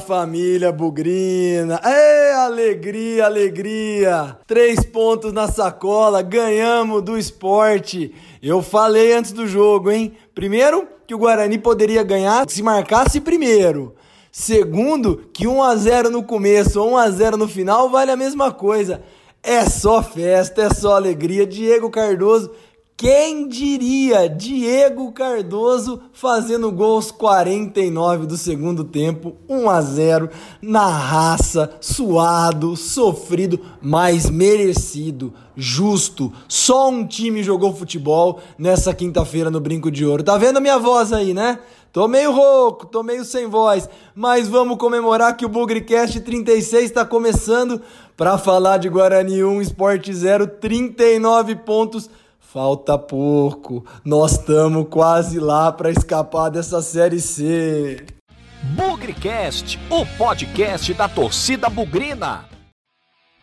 Família bugrina! Ê, alegria, alegria! Três pontos na sacola, ganhamos do esporte. Eu falei antes do jogo, hein? Primeiro, que o Guarani poderia ganhar se marcasse primeiro. Segundo, que 1 a 0 no começo ou 1 a 0 no final vale a mesma coisa. É só festa, é só alegria. Diego Cardoso quem diria Diego Cardoso fazendo gols 49 do segundo tempo, 1 a 0 na raça, suado, sofrido, mas merecido, justo. Só um time jogou futebol nessa quinta-feira no Brinco de Ouro. Tá vendo minha voz aí, né? Tô meio rouco, tô meio sem voz, mas vamos comemorar que o Bugrecast 36 está começando para falar de Guarani 1 Sport 0, 39 pontos Falta pouco. Nós estamos quase lá para escapar dessa série C. Bugrecast, o podcast da torcida bugrina.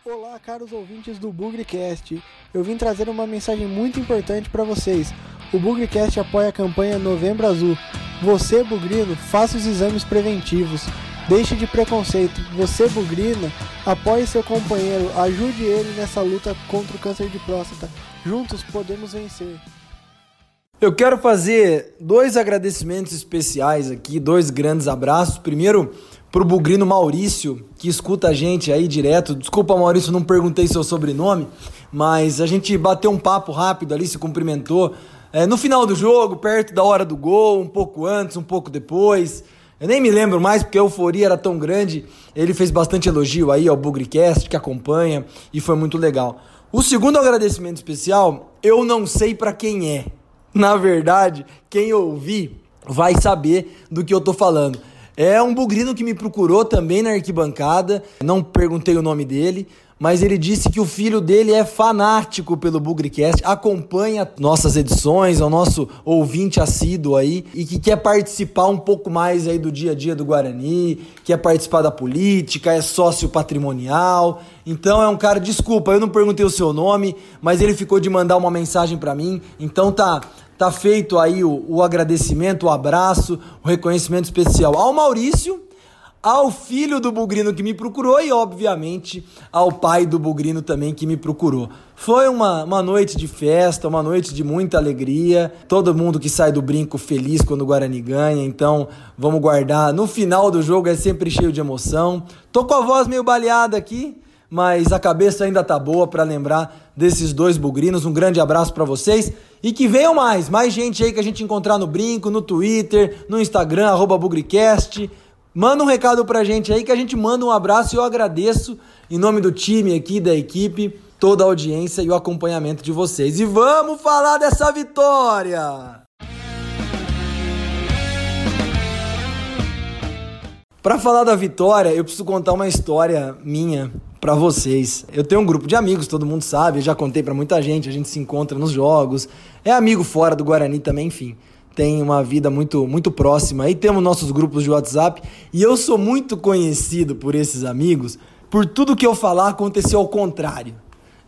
Olá, caros ouvintes do Bugrecast. Eu vim trazer uma mensagem muito importante para vocês. O Bugrecast apoia a campanha Novembro Azul. Você, bugrino, faça os exames preventivos. Deixe de preconceito. Você, bugrina, apoie seu companheiro. Ajude ele nessa luta contra o câncer de próstata. Juntos podemos vencer. Eu quero fazer dois agradecimentos especiais aqui, dois grandes abraços. Primeiro, pro bugrino Maurício, que escuta a gente aí direto. Desculpa, Maurício, não perguntei seu sobrenome, mas a gente bateu um papo rápido ali, se cumprimentou. É, no final do jogo, perto da hora do gol, um pouco antes, um pouco depois. Eu nem me lembro mais porque a euforia era tão grande. Ele fez bastante elogio aí ao Bugricast que acompanha e foi muito legal. O segundo agradecimento especial, eu não sei para quem é. Na verdade, quem ouvir vai saber do que eu tô falando. É um bugrino que me procurou também na arquibancada, não perguntei o nome dele, mas ele disse que o filho dele é fanático pelo Bugrecast, acompanha nossas edições, é o nosso ouvinte assíduo aí e que quer participar um pouco mais aí do dia a dia do Guarani, quer participar da política, é sócio patrimonial. Então é um cara, desculpa, eu não perguntei o seu nome, mas ele ficou de mandar uma mensagem para mim. Então tá tá feito aí o, o agradecimento, o abraço, o reconhecimento especial ao Maurício ao filho do Bugrino que me procurou e, obviamente, ao pai do Bugrino também que me procurou. Foi uma, uma noite de festa, uma noite de muita alegria. Todo mundo que sai do brinco feliz quando o Guarani ganha, então vamos guardar. No final do jogo é sempre cheio de emoção. Tô com a voz meio baleada aqui, mas a cabeça ainda tá boa para lembrar desses dois bugrinos. Um grande abraço para vocês e que venham mais, mais gente aí que a gente encontrar no brinco, no Twitter, no Instagram, Bugricast. Manda um recado pra gente aí que a gente manda um abraço e eu agradeço em nome do time aqui, da equipe, toda a audiência e o acompanhamento de vocês. E vamos falar dessa vitória! Para falar da vitória, eu preciso contar uma história minha para vocês. Eu tenho um grupo de amigos, todo mundo sabe, já contei para muita gente, a gente se encontra nos jogos, é amigo fora do Guarani também, enfim tem uma vida muito, muito próxima. Aí temos nossos grupos de WhatsApp e eu sou muito conhecido por esses amigos por tudo que eu falar aconteceu ao contrário.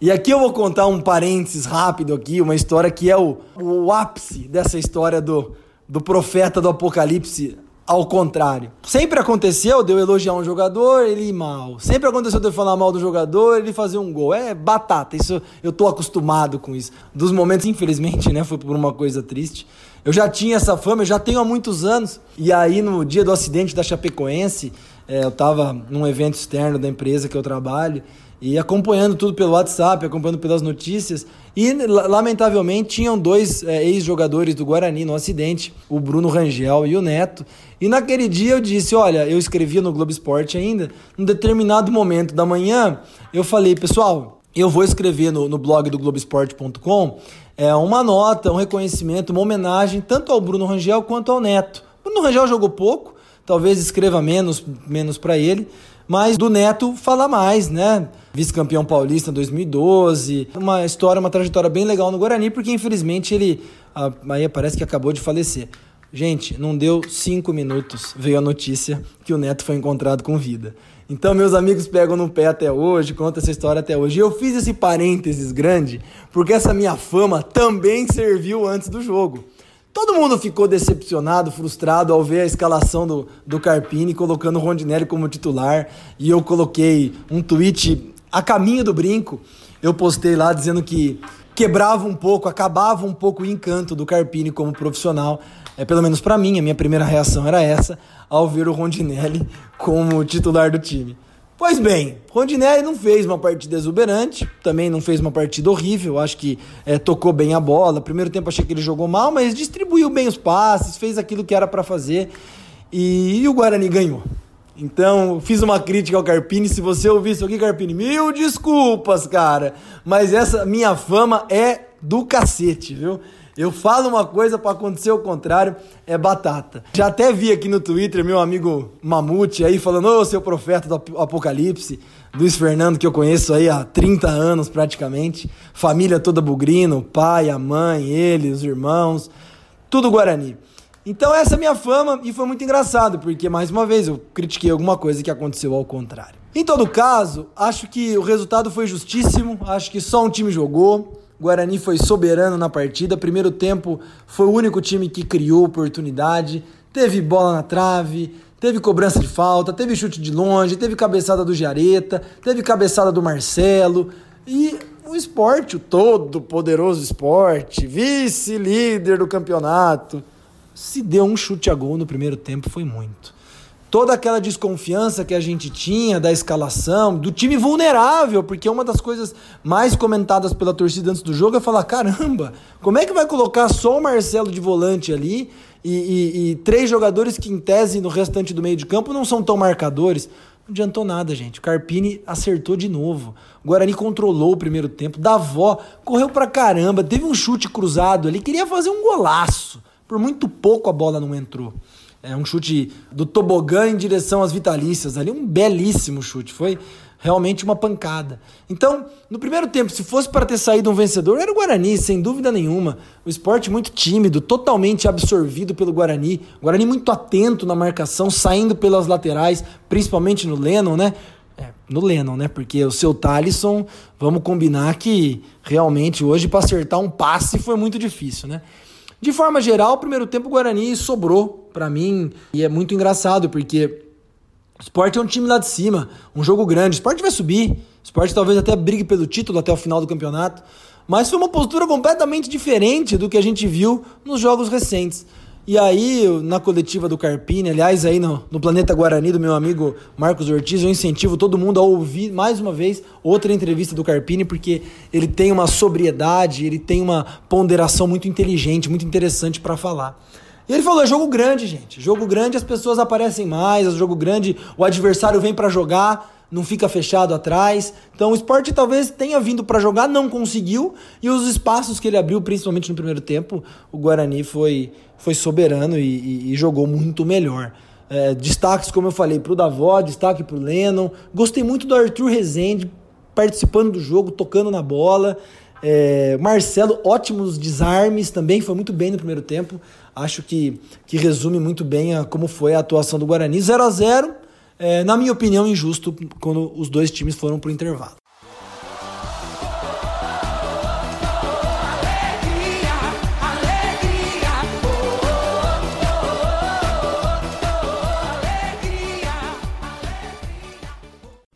E aqui eu vou contar um parênteses rápido aqui, uma história que é o, o ápice dessa história do, do profeta do Apocalipse ao contrário. Sempre aconteceu de eu elogiar um jogador, ele ir mal. Sempre aconteceu de eu falar mal do jogador, ele fazer um gol. É batata, isso eu tô acostumado com isso. Dos momentos, infelizmente, né, foi por uma coisa triste. Eu já tinha essa fama, eu já tenho há muitos anos. E aí, no dia do acidente da Chapecoense, é, eu estava num evento externo da empresa que eu trabalho e acompanhando tudo pelo WhatsApp, acompanhando pelas notícias. E, lamentavelmente, tinham dois é, ex-jogadores do Guarani no acidente, o Bruno Rangel e o Neto. E naquele dia eu disse: Olha, eu escrevia no Globo Esporte ainda, num determinado momento da manhã, eu falei, pessoal, eu vou escrever no, no blog do Globoesporte.com é, uma nota, um reconhecimento, uma homenagem tanto ao Bruno Rangel quanto ao Neto. O Bruno Rangel jogou pouco, talvez escreva menos, menos para ele, mas do Neto fala mais, né? Vice-campeão paulista em 2012, uma história, uma trajetória bem legal no Guarani, porque infelizmente ele aí parece que acabou de falecer. Gente, não deu cinco minutos, veio a notícia que o Neto foi encontrado com vida. Então, meus amigos pegam no pé até hoje, conta essa história até hoje. E eu fiz esse parênteses grande porque essa minha fama também serviu antes do jogo. Todo mundo ficou decepcionado, frustrado ao ver a escalação do, do Carpini colocando o Rondinelli como titular. E eu coloquei um tweet a caminho do brinco. Eu postei lá dizendo que quebrava um pouco, acabava um pouco o encanto do Carpini como profissional. É pelo menos para mim, a minha primeira reação era essa ao ver o Rondinelli como titular do time. Pois bem, Rondinelli não fez uma partida exuberante, também não fez uma partida horrível, acho que é, tocou bem a bola. Primeiro tempo achei que ele jogou mal, mas distribuiu bem os passes, fez aquilo que era para fazer e, e, o Guarani ganhou. Então, fiz uma crítica ao Carpini. Se você ouvir isso aqui, Carpini, mil desculpas, cara. Mas essa minha fama é do cacete, viu? Eu falo uma coisa para acontecer o contrário, é batata. Já até vi aqui no Twitter meu amigo Mamute aí falando, ô seu profeta do apocalipse, Luiz Fernando, que eu conheço aí há 30 anos praticamente, família toda bugrino, o pai, a mãe, ele, os irmãos, tudo Guarani. Então essa é a minha fama e foi muito engraçado, porque mais uma vez eu critiquei alguma coisa que aconteceu ao contrário. Em todo caso, acho que o resultado foi justíssimo, acho que só um time jogou. Guarani foi soberano na partida. Primeiro tempo foi o único time que criou oportunidade. Teve bola na trave, teve cobrança de falta, teve chute de longe, teve cabeçada do Jareta, teve cabeçada do Marcelo. E o esporte, o todo poderoso esporte, vice-líder do campeonato, se deu um chute a gol no primeiro tempo, foi muito toda aquela desconfiança que a gente tinha da escalação, do time vulnerável, porque uma das coisas mais comentadas pela torcida antes do jogo é falar: caramba, como é que vai colocar só o Marcelo de volante ali e, e, e três jogadores que, em tese, no restante do meio de campo não são tão marcadores? Não adiantou nada, gente. O Carpini acertou de novo. O Guarani controlou o primeiro tempo. Davó correu pra caramba, teve um chute cruzado ali, queria fazer um golaço. Por muito pouco a bola não entrou. É um chute do tobogã em direção às vitalícias ali, um belíssimo chute. Foi realmente uma pancada. Então, no primeiro tempo, se fosse para ter saído um vencedor, era o Guarani, sem dúvida nenhuma. O esporte muito tímido, totalmente absorvido pelo Guarani. O Guarani muito atento na marcação, saindo pelas laterais, principalmente no Lennon, né? É, no Lennon, né? Porque o seu Talisson, vamos combinar que realmente hoje para acertar um passe foi muito difícil, né? De forma geral, o primeiro tempo o Guarani sobrou para mim e é muito engraçado porque o Sport é um time lá de cima, um jogo grande. O Sport vai subir, o Sport talvez até brigue pelo título até o final do campeonato, mas foi uma postura completamente diferente do que a gente viu nos jogos recentes. E aí, na coletiva do Carpini, aliás, aí no, no, Planeta Guarani, do meu amigo Marcos Ortiz, eu incentivo todo mundo a ouvir mais uma vez outra entrevista do Carpini, porque ele tem uma sobriedade, ele tem uma ponderação muito inteligente, muito interessante para falar. E ele falou: é jogo grande, gente. Jogo grande, as pessoas aparecem mais, é jogo grande, o adversário vem para jogar não fica fechado atrás. Então o esporte talvez tenha vindo para jogar, não conseguiu, e os espaços que ele abriu, principalmente no primeiro tempo, o Guarani foi, foi soberano e, e, e jogou muito melhor. É, destaques, como eu falei, para o Davó, destaque para o Lennon. Gostei muito do Arthur Rezende participando do jogo, tocando na bola. É, Marcelo, ótimos desarmes também, foi muito bem no primeiro tempo. Acho que, que resume muito bem a, como foi a atuação do Guarani. 0 a 0 é, na minha opinião, injusto quando os dois times foram para o intervalo.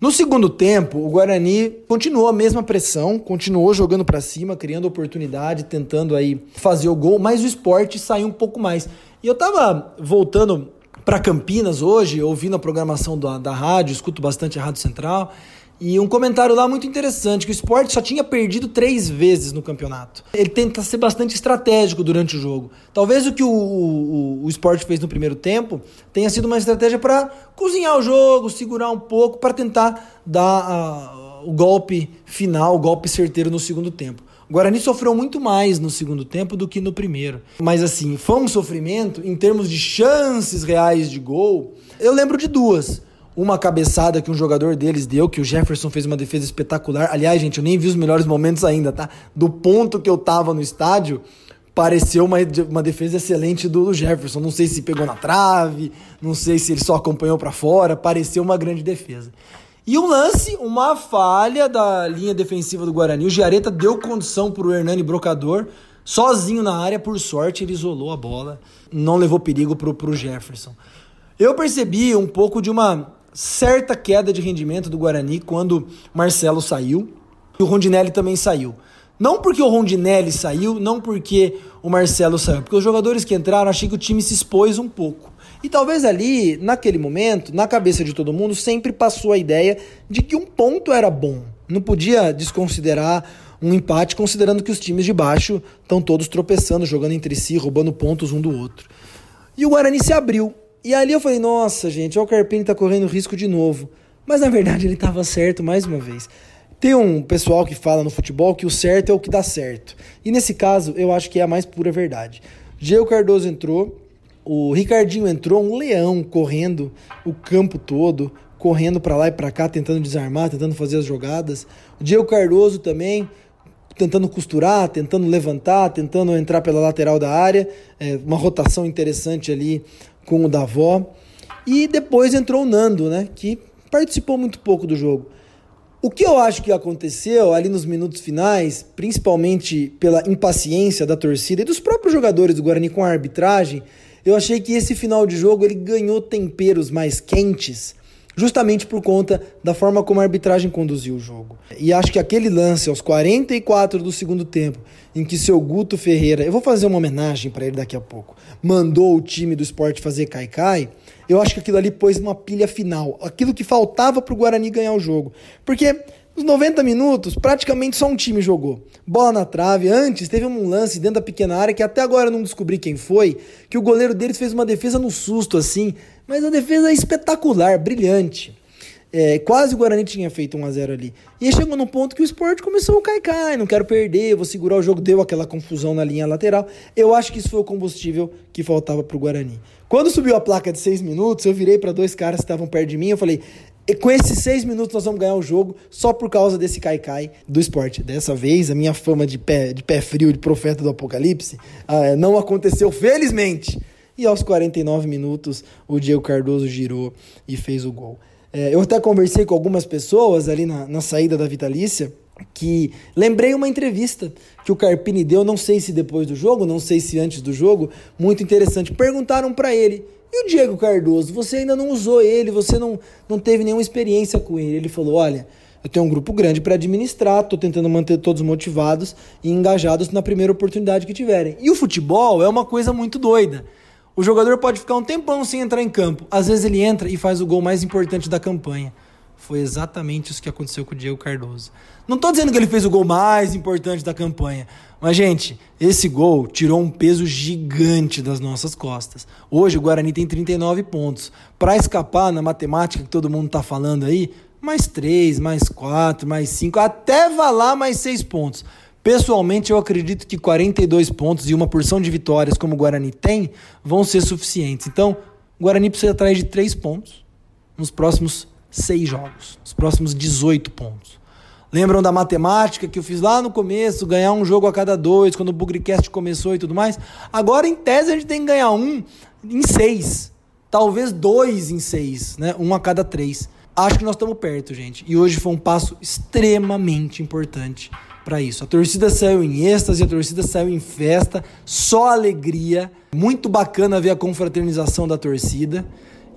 No segundo tempo, o Guarani continuou a mesma pressão, continuou jogando para cima, criando oportunidade, tentando aí fazer o gol, mas o esporte saiu um pouco mais. E eu tava voltando para Campinas hoje, ouvindo a programação da, da rádio, escuto bastante a Rádio Central, e um comentário lá muito interessante, que o esporte só tinha perdido três vezes no campeonato. Ele tenta ser bastante estratégico durante o jogo. Talvez o que o, o, o esporte fez no primeiro tempo tenha sido uma estratégia para cozinhar o jogo, segurar um pouco, para tentar dar uh, o golpe final, o golpe certeiro no segundo tempo. O Guarani sofreu muito mais no segundo tempo do que no primeiro. Mas assim, foi um sofrimento em termos de chances reais de gol. Eu lembro de duas. Uma cabeçada que um jogador deles deu, que o Jefferson fez uma defesa espetacular. Aliás, gente, eu nem vi os melhores momentos ainda, tá? Do ponto que eu tava no estádio, pareceu uma, uma defesa excelente do Jefferson. Não sei se pegou na trave, não sei se ele só acompanhou para fora, pareceu uma grande defesa. E um lance, uma falha da linha defensiva do Guarani. O Giareta deu condição para o Hernani Brocador Sozinho na área, por sorte, ele isolou a bola, não levou perigo pro, pro Jefferson. Eu percebi um pouco de uma certa queda de rendimento do Guarani quando Marcelo saiu e o Rondinelli também saiu. Não porque o Rondinelli saiu, não porque o Marcelo saiu, porque os jogadores que entraram, achei que o time se expôs um pouco. E talvez ali, naquele momento, na cabeça de todo mundo, sempre passou a ideia de que um ponto era bom. Não podia desconsiderar um empate, considerando que os times de baixo estão todos tropeçando, jogando entre si, roubando pontos um do outro. E o Guarani se abriu. E ali eu falei, nossa, gente, o Carpini tá correndo risco de novo. Mas na verdade ele estava certo mais uma vez. Tem um pessoal que fala no futebol que o certo é o que dá certo. E nesse caso, eu acho que é a mais pura verdade. Diego Cardoso entrou, o Ricardinho entrou, um leão correndo o campo todo, correndo para lá e para cá, tentando desarmar, tentando fazer as jogadas. O Diego Cardoso também tentando costurar, tentando levantar, tentando entrar pela lateral da área, é, uma rotação interessante ali com o Davó. E depois entrou o Nando, né, que participou muito pouco do jogo. O que eu acho que aconteceu ali nos minutos finais, principalmente pela impaciência da torcida e dos próprios jogadores do Guarani com a arbitragem, eu achei que esse final de jogo ele ganhou temperos mais quentes, justamente por conta da forma como a arbitragem conduziu o jogo. E acho que aquele lance aos 44 do segundo tempo, em que seu Guto Ferreira, eu vou fazer uma homenagem para ele daqui a pouco, mandou o time do esporte fazer cai-cai, eu acho que aquilo ali pôs uma pilha final, aquilo que faltava para o Guarani ganhar o jogo. Porque nos 90 minutos, praticamente só um time jogou. Bola na trave. Antes, teve um lance dentro da pequena área que até agora eu não descobri quem foi, que o goleiro deles fez uma defesa no susto, assim. Mas a defesa é espetacular, brilhante. É, quase o Guarani tinha feito 1 a 0 ali. E aí chegou num ponto que o esporte começou a cair, cai, não quero perder, vou segurar o jogo, deu aquela confusão na linha lateral. Eu acho que isso foi o combustível que faltava pro Guarani. Quando subiu a placa de 6 minutos, eu virei para dois caras que estavam perto de mim, eu falei: e com esses seis minutos nós vamos ganhar o jogo só por causa desse caicai do esporte. Dessa vez, a minha fama de pé, de pé frio, de profeta do apocalipse, uh, não aconteceu, felizmente. E aos 49 minutos, o Diego Cardoso girou e fez o gol. É, eu até conversei com algumas pessoas ali na, na saída da Vitalícia que lembrei uma entrevista que o Carpini deu, não sei se depois do jogo, não sei se antes do jogo, muito interessante. Perguntaram para ele: "E o Diego Cardoso, você ainda não usou ele, você não não teve nenhuma experiência com ele?" Ele falou: "Olha, eu tenho um grupo grande para administrar, estou tentando manter todos motivados e engajados na primeira oportunidade que tiverem. E o futebol é uma coisa muito doida. O jogador pode ficar um tempão sem entrar em campo. Às vezes ele entra e faz o gol mais importante da campanha. Foi exatamente isso que aconteceu com o Diego Cardoso. Não estou dizendo que ele fez o gol mais importante da campanha, mas, gente, esse gol tirou um peso gigante das nossas costas. Hoje o Guarani tem 39 pontos. Para escapar na matemática que todo mundo está falando aí, mais 3, mais 4, mais 5, até valar mais 6 pontos. Pessoalmente, eu acredito que 42 pontos e uma porção de vitórias, como o Guarani tem, vão ser suficientes. Então, o Guarani precisa atrás de 3 pontos nos próximos seis jogos, os próximos 18 pontos. Lembram da matemática que eu fiz lá no começo, ganhar um jogo a cada dois, quando o Bugrecast começou e tudo mais? Agora, em tese, a gente tem que ganhar um em seis. Talvez dois em seis, né? Um a cada três. Acho que nós estamos perto, gente. E hoje foi um passo extremamente importante para isso. A torcida saiu em êxtase, a torcida saiu em festa, só alegria. Muito bacana ver a confraternização da torcida.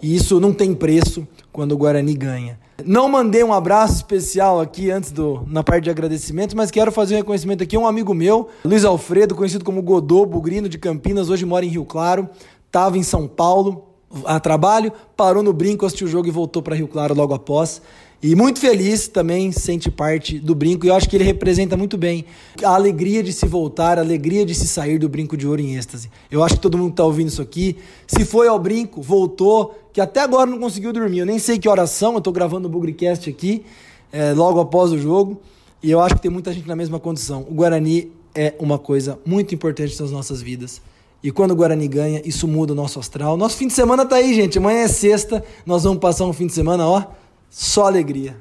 E isso não tem preço quando o Guarani ganha. Não mandei um abraço especial aqui antes do na parte de agradecimento, mas quero fazer um reconhecimento aqui. Um amigo meu, Luiz Alfredo, conhecido como Godô, bugrino de Campinas, hoje mora em Rio Claro, estava em São Paulo a trabalho, parou no brinco, assistiu o jogo e voltou para Rio Claro logo após. E muito feliz também, sente parte do brinco. E eu acho que ele representa muito bem a alegria de se voltar, a alegria de se sair do brinco de ouro em êxtase. Eu acho que todo mundo está ouvindo isso aqui, se foi ao brinco, voltou, que até agora não conseguiu dormir. Eu nem sei que horas são, eu estou gravando o Bugrecast aqui, é, logo após o jogo. E eu acho que tem muita gente na mesma condição. O Guarani é uma coisa muito importante nas nossas vidas. E quando o Guarani ganha, isso muda o nosso astral. Nosso fim de semana tá aí, gente. Amanhã é sexta. Nós vamos passar um fim de semana, ó só alegria.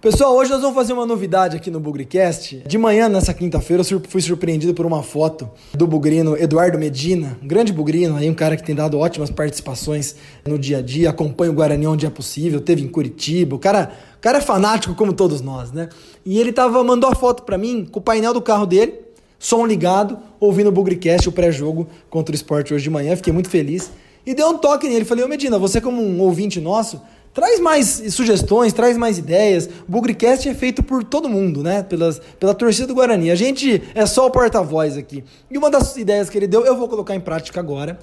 Pessoal, hoje nós vamos fazer uma novidade aqui no Bugricast. De manhã, nessa quinta-feira, eu fui surpreendido por uma foto do bugrino Eduardo Medina, um grande bugrino, aí um cara que tem dado ótimas participações no dia a dia, acompanha o Guarani onde é possível, teve em Curitiba. O cara, o cara é fanático como todos nós, né? E ele tava mandou a foto para mim com o painel do carro dele, som ligado, ouvindo o Bugricast, o pré-jogo contra o esporte hoje de manhã. Fiquei muito feliz. E deu um toque nele. Falei, ô Medina, você como um ouvinte nosso, Traz mais sugestões, traz mais ideias. O Bugrecast é feito por todo mundo, né? Pelas, pela torcida do Guarani. A gente é só o porta-voz aqui. E uma das ideias que ele deu, eu vou colocar em prática agora,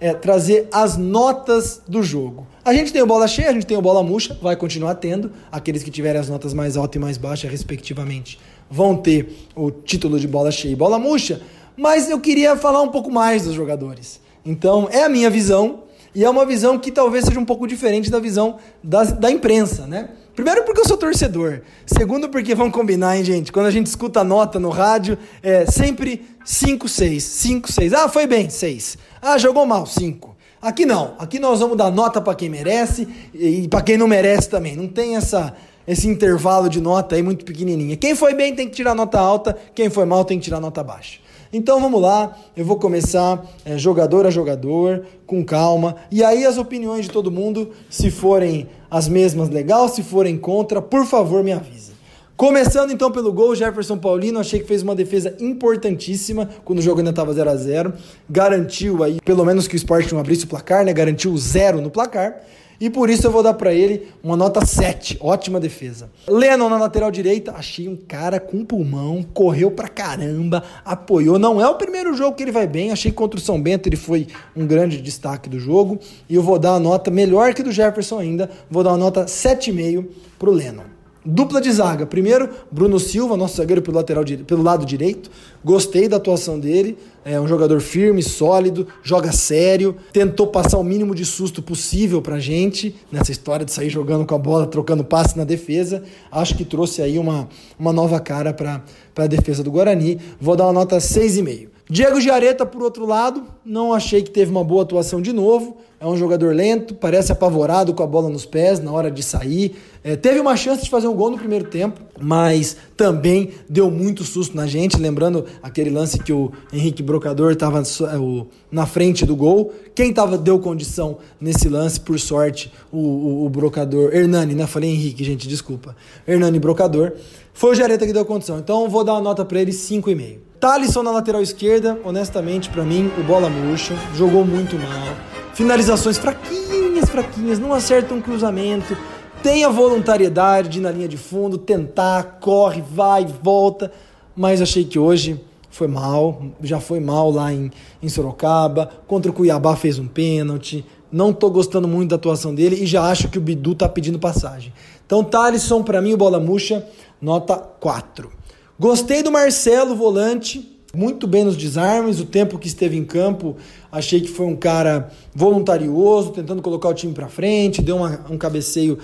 é trazer as notas do jogo. A gente tem o bola cheia, a gente tem o bola murcha, vai continuar tendo. Aqueles que tiverem as notas mais altas e mais baixas, respectivamente, vão ter o título de bola cheia e bola murcha. Mas eu queria falar um pouco mais dos jogadores. Então, é a minha visão e é uma visão que talvez seja um pouco diferente da visão da, da imprensa, né? Primeiro porque eu sou torcedor. Segundo porque, vamos combinar, hein, gente? Quando a gente escuta a nota no rádio, é sempre 5, 6, 5, 6. Ah, foi bem, 6. Ah, jogou mal, 5. Aqui não. Aqui nós vamos dar nota para quem merece e para quem não merece também. Não tem essa esse intervalo de nota aí muito pequenininha. Quem foi bem tem que tirar nota alta, quem foi mal tem que tirar nota baixa. Então vamos lá, eu vou começar é, jogador a jogador, com calma. E aí as opiniões de todo mundo, se forem as mesmas, legal, se forem contra, por favor me avise. Começando então pelo gol, Jefferson Paulino, achei que fez uma defesa importantíssima quando o jogo ainda estava 0 a 0 Garantiu aí, pelo menos que o Sport não abrisse o placar, né? Garantiu zero no placar. E por isso eu vou dar para ele uma nota 7. Ótima defesa. Lennon na lateral direita, achei um cara com pulmão, correu pra caramba, apoiou. Não é o primeiro jogo que ele vai bem. Achei que contra o São Bento ele foi um grande destaque do jogo. E eu vou dar a nota melhor que do Jefferson ainda. Vou dar uma nota 7,5 pro Lennon. Dupla de zaga. Primeiro, Bruno Silva, nosso zagueiro pelo, lateral, pelo lado direito. Gostei da atuação dele. É um jogador firme, sólido, joga sério. Tentou passar o mínimo de susto possível pra gente nessa história de sair jogando com a bola, trocando passe na defesa. Acho que trouxe aí uma, uma nova cara para a defesa do Guarani. Vou dar uma nota 6,5. Diego Giareta, por outro lado, não achei que teve uma boa atuação de novo. É um jogador lento, parece apavorado com a bola nos pés na hora de sair. É, teve uma chance de fazer um gol no primeiro tempo, mas também deu muito susto na gente. Lembrando aquele lance que o Henrique Brocador estava é, na frente do gol. Quem tava, deu condição nesse lance, por sorte, o, o, o Brocador. Hernani, né? Falei Henrique, gente, desculpa. Hernani Brocador. Foi o Jareta que deu condição. Então vou dar uma nota para ele 5,5. Thalisson na lateral esquerda, honestamente, para mim, o bola murcha, jogou muito mal. Finalizações fraquinhas, fraquinhas, não acerta um cruzamento. Tem a voluntariedade de ir na linha de fundo, tentar, corre, vai, volta. Mas achei que hoje foi mal, já foi mal lá em, em Sorocaba. Contra o Cuiabá fez um pênalti. Não tô gostando muito da atuação dele e já acho que o Bidu tá pedindo passagem. Então, Thalisson, para mim, o bola murcha, nota 4. Gostei do Marcelo, volante, muito bem nos desarmes, o tempo que esteve em campo, achei que foi um cara voluntarioso, tentando colocar o time para frente, deu uma, um cabeceio,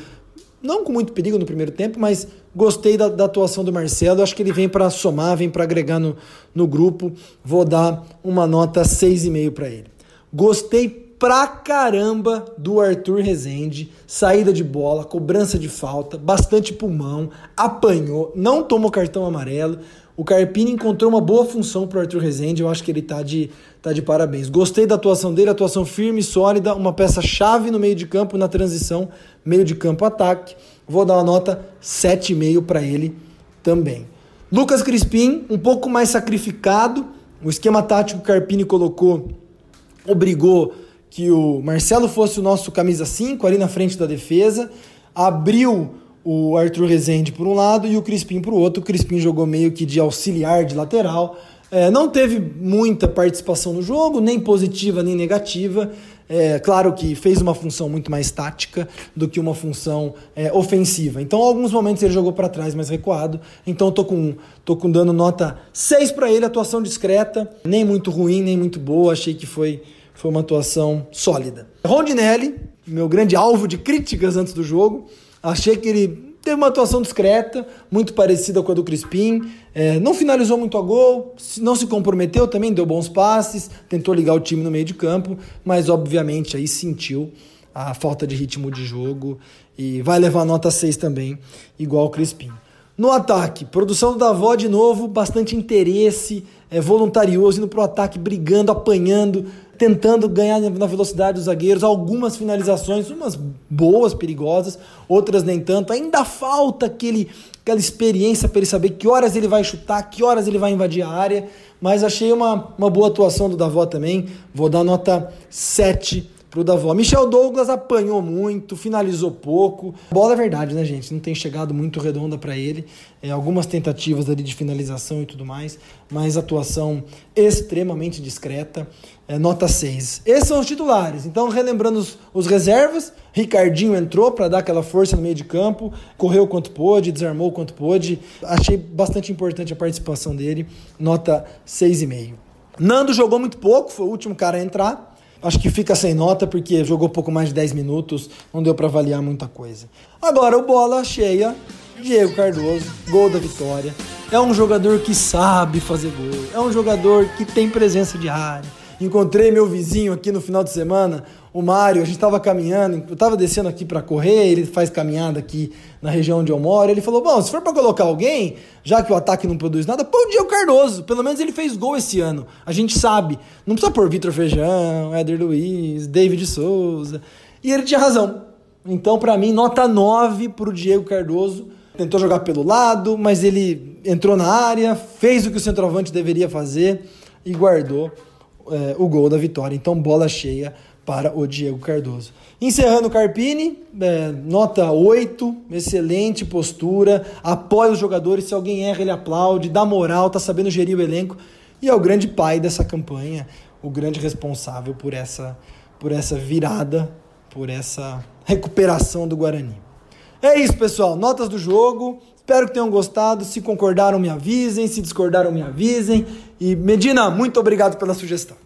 não com muito perigo no primeiro tempo, mas gostei da, da atuação do Marcelo, acho que ele vem para somar, vem para agregar no, no grupo, vou dar uma nota 6,5 para ele. Gostei pra caramba do Arthur Rezende. Saída de bola, cobrança de falta, bastante pulmão, apanhou, não tomou cartão amarelo. O Carpini encontrou uma boa função pro Arthur Rezende, eu acho que ele tá de, tá de parabéns. Gostei da atuação dele, atuação firme, sólida, uma peça-chave no meio de campo, na transição, meio de campo-ataque. Vou dar uma nota 7,5 para ele também. Lucas Crispim, um pouco mais sacrificado. O esquema tático que o Carpini colocou obrigou que o Marcelo fosse o nosso camisa 5 ali na frente da defesa, abriu o Arthur Rezende por um lado e o Crispim por outro. O Crispim jogou meio que de auxiliar de lateral. É, não teve muita participação no jogo, nem positiva nem negativa. É, claro que fez uma função muito mais tática do que uma função é, ofensiva. Então, alguns momentos ele jogou para trás mais recuado. Então, tô com, tô com dando nota 6 para ele, atuação discreta, nem muito ruim, nem muito boa. Achei que foi foi uma atuação sólida. Rondinelli, meu grande alvo de críticas antes do jogo, achei que ele teve uma atuação discreta, muito parecida com a do Crispim, é, não finalizou muito a gol, não se comprometeu também, deu bons passes, tentou ligar o time no meio de campo, mas obviamente aí sentiu a falta de ritmo de jogo e vai levar nota 6 também, igual o Crispim. No ataque, produção do Davó de novo, bastante interesse, é, voluntarioso, indo pro ataque, brigando, apanhando, tentando ganhar na velocidade dos zagueiros, algumas finalizações, umas boas, perigosas, outras nem tanto. Ainda falta aquele, aquela experiência para ele saber que horas ele vai chutar, que horas ele vai invadir a área, mas achei uma, uma boa atuação do Davó também. Vou dar nota 7 pro Davó. Michel Douglas apanhou muito, finalizou pouco. Bola é verdade, né, gente? Não tem chegado muito redonda para ele. É, algumas tentativas ali de finalização e tudo mais, mas atuação extremamente discreta. É, nota 6. Esses são os titulares. Então, relembrando os, os reservas, Ricardinho entrou para dar aquela força no meio de campo, correu quanto pôde, desarmou quanto pôde. Achei bastante importante a participação dele. Nota 6,5. Nando jogou muito pouco, foi o último cara a entrar. Acho que fica sem nota porque jogou pouco mais de 10 minutos, não deu para avaliar muita coisa. Agora o bola cheia, Diego Cardoso, gol da vitória. É um jogador que sabe fazer gol, é um jogador que tem presença de área. Encontrei meu vizinho aqui no final de semana, o Mário, a gente estava caminhando, eu estava descendo aqui para correr, ele faz caminhada aqui na região onde eu moro. Ele falou: Bom, se for para colocar alguém, já que o ataque não produz nada, põe o Diego Cardoso. Pelo menos ele fez gol esse ano. A gente sabe. Não precisa pôr Vitor Feijão, Éder Luiz, David Souza. E ele tinha razão. Então, para mim, nota 9 para o Diego Cardoso. Tentou jogar pelo lado, mas ele entrou na área, fez o que o centroavante deveria fazer e guardou é, o gol da vitória. Então, bola cheia para o Diego Cardoso. Encerrando o Carpini, é, nota 8, excelente postura, apoia os jogadores, se alguém erra ele aplaude, dá moral, tá sabendo gerir o elenco e é o grande pai dessa campanha, o grande responsável por essa, por essa virada, por essa recuperação do Guarani. É isso, pessoal, notas do jogo, espero que tenham gostado, se concordaram me avisem, se discordaram me avisem e Medina, muito obrigado pela sugestão.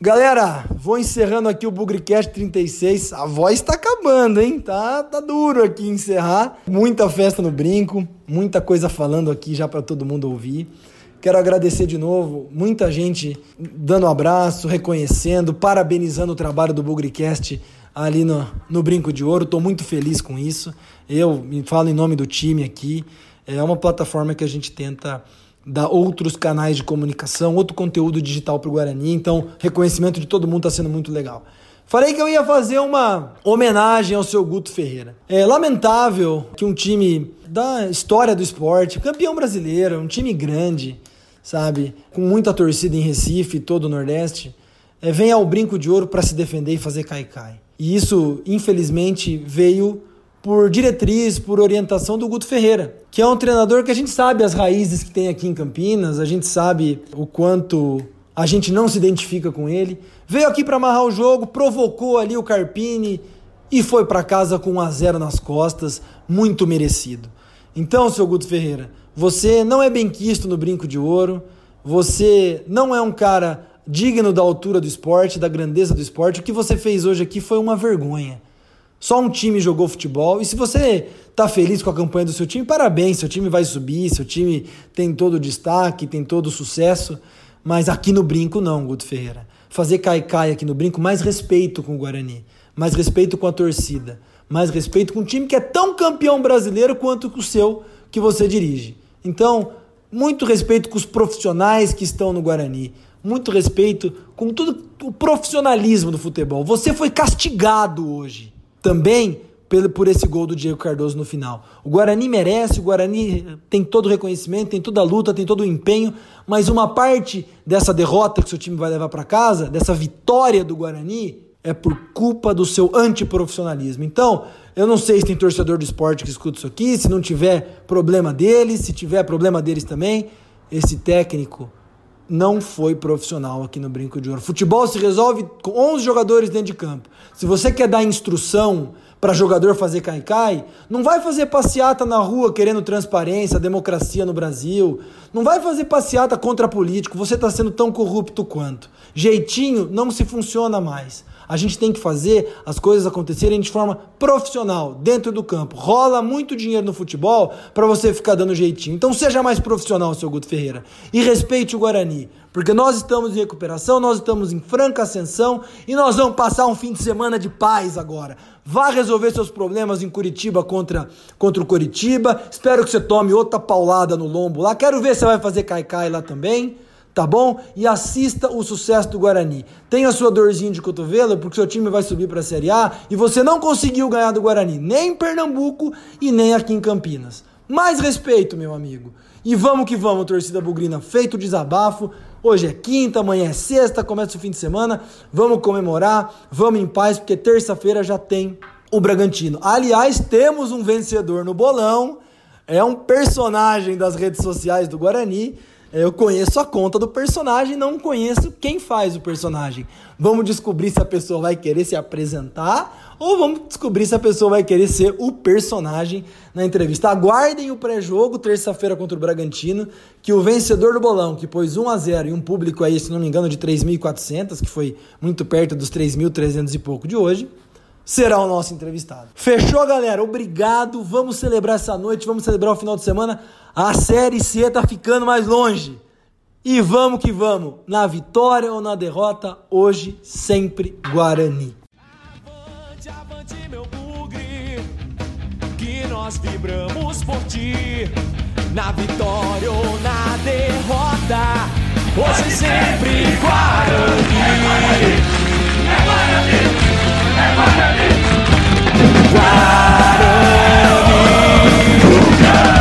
Galera, vou encerrando aqui o Bugricast 36. A voz tá acabando, hein? Tá, tá duro aqui encerrar. Muita festa no brinco, muita coisa falando aqui já para todo mundo ouvir. Quero agradecer de novo, muita gente dando um abraço, reconhecendo, parabenizando o trabalho do Bugricast ali no, no Brinco de Ouro. Estou muito feliz com isso. Eu me falo em nome do time aqui. É uma plataforma que a gente tenta dar outros canais de comunicação, outro conteúdo digital para o Guarani. Então, reconhecimento de todo mundo está sendo muito legal. Falei que eu ia fazer uma homenagem ao seu Guto Ferreira. É lamentável que um time da história do esporte, campeão brasileiro, um time grande, sabe, com muita torcida em Recife todo o Nordeste, é, venha ao brinco de ouro para se defender e fazer cai-cai. E isso, infelizmente, veio por diretriz, por orientação do Guto Ferreira, que é um treinador que a gente sabe as raízes que tem aqui em Campinas, a gente sabe o quanto a gente não se identifica com ele. Veio aqui para amarrar o jogo, provocou ali o Carpini e foi para casa com 1 a 0 nas costas, muito merecido. Então, seu Guto Ferreira, você não é bem quisto no brinco de ouro, você não é um cara digno da altura do esporte, da grandeza do esporte. O que você fez hoje aqui foi uma vergonha. Só um time jogou futebol. E se você está feliz com a campanha do seu time, parabéns, seu time vai subir, seu time tem todo o destaque, tem todo o sucesso. Mas aqui no brinco não, Guto Ferreira. Fazer cai-cai aqui no brinco, mais respeito com o Guarani, mais respeito com a torcida, mais respeito com um time que é tão campeão brasileiro quanto o seu que você dirige. Então, muito respeito com os profissionais que estão no Guarani, muito respeito com todo o profissionalismo do futebol. Você foi castigado hoje também por esse gol do Diego Cardoso no final. O Guarani merece, o Guarani tem todo o reconhecimento, tem toda a luta, tem todo o empenho, mas uma parte dessa derrota que seu time vai levar para casa, dessa vitória do Guarani, é por culpa do seu antiprofissionalismo. Então, eu não sei se tem torcedor do esporte que escuta isso aqui, se não tiver problema deles, se tiver problema deles também, esse técnico não foi profissional aqui no Brinco de Ouro. Futebol se resolve com 11 jogadores dentro de campo. Se você quer dar instrução para jogador fazer cai-cai, não vai fazer passeata na rua querendo transparência, democracia no Brasil. Não vai fazer passeata contra político. Você está sendo tão corrupto quanto. Jeitinho não se funciona mais. A gente tem que fazer as coisas acontecerem de forma profissional, dentro do campo. Rola muito dinheiro no futebol para você ficar dando jeitinho. Então seja mais profissional, seu Guto Ferreira. E respeite o Guarani. Porque nós estamos em recuperação, nós estamos em franca ascensão e nós vamos passar um fim de semana de paz agora. Vá resolver seus problemas em Curitiba contra, contra o Curitiba. Espero que você tome outra paulada no lombo lá. Quero ver se vai fazer cai-cai lá também tá bom? E assista o sucesso do Guarani. Tenha sua dorzinha de cotovelo, porque seu time vai subir para a Série A e você não conseguiu ganhar do Guarani, nem em Pernambuco e nem aqui em Campinas. Mais respeito, meu amigo. E vamos que vamos, torcida bugrina. Feito o desabafo. Hoje é quinta, amanhã é sexta, começa o fim de semana. Vamos comemorar, vamos em paz, porque terça-feira já tem o Bragantino. Aliás, temos um vencedor no bolão. É um personagem das redes sociais do Guarani. Eu conheço a conta do personagem, não conheço quem faz o personagem. Vamos descobrir se a pessoa vai querer se apresentar ou vamos descobrir se a pessoa vai querer ser o personagem na entrevista. Aguardem o pré-jogo, terça-feira contra o Bragantino, que o vencedor do bolão, que pôs 1 a 0 e um público aí, se não me engano, de 3.400, que foi muito perto dos 3.300 e pouco de hoje, será o nosso entrevistado. Fechou, galera? Obrigado. Vamos celebrar essa noite, vamos celebrar o final de semana. A Série C tá ficando mais longe. E vamos que vamos. Na vitória ou na derrota, hoje sempre Guarani. Avante, avante, meu bugre, que nós vibramos por ti. Na vitória ou na derrota, hoje sempre Guarani. É Guarani. É Guarani. Why do we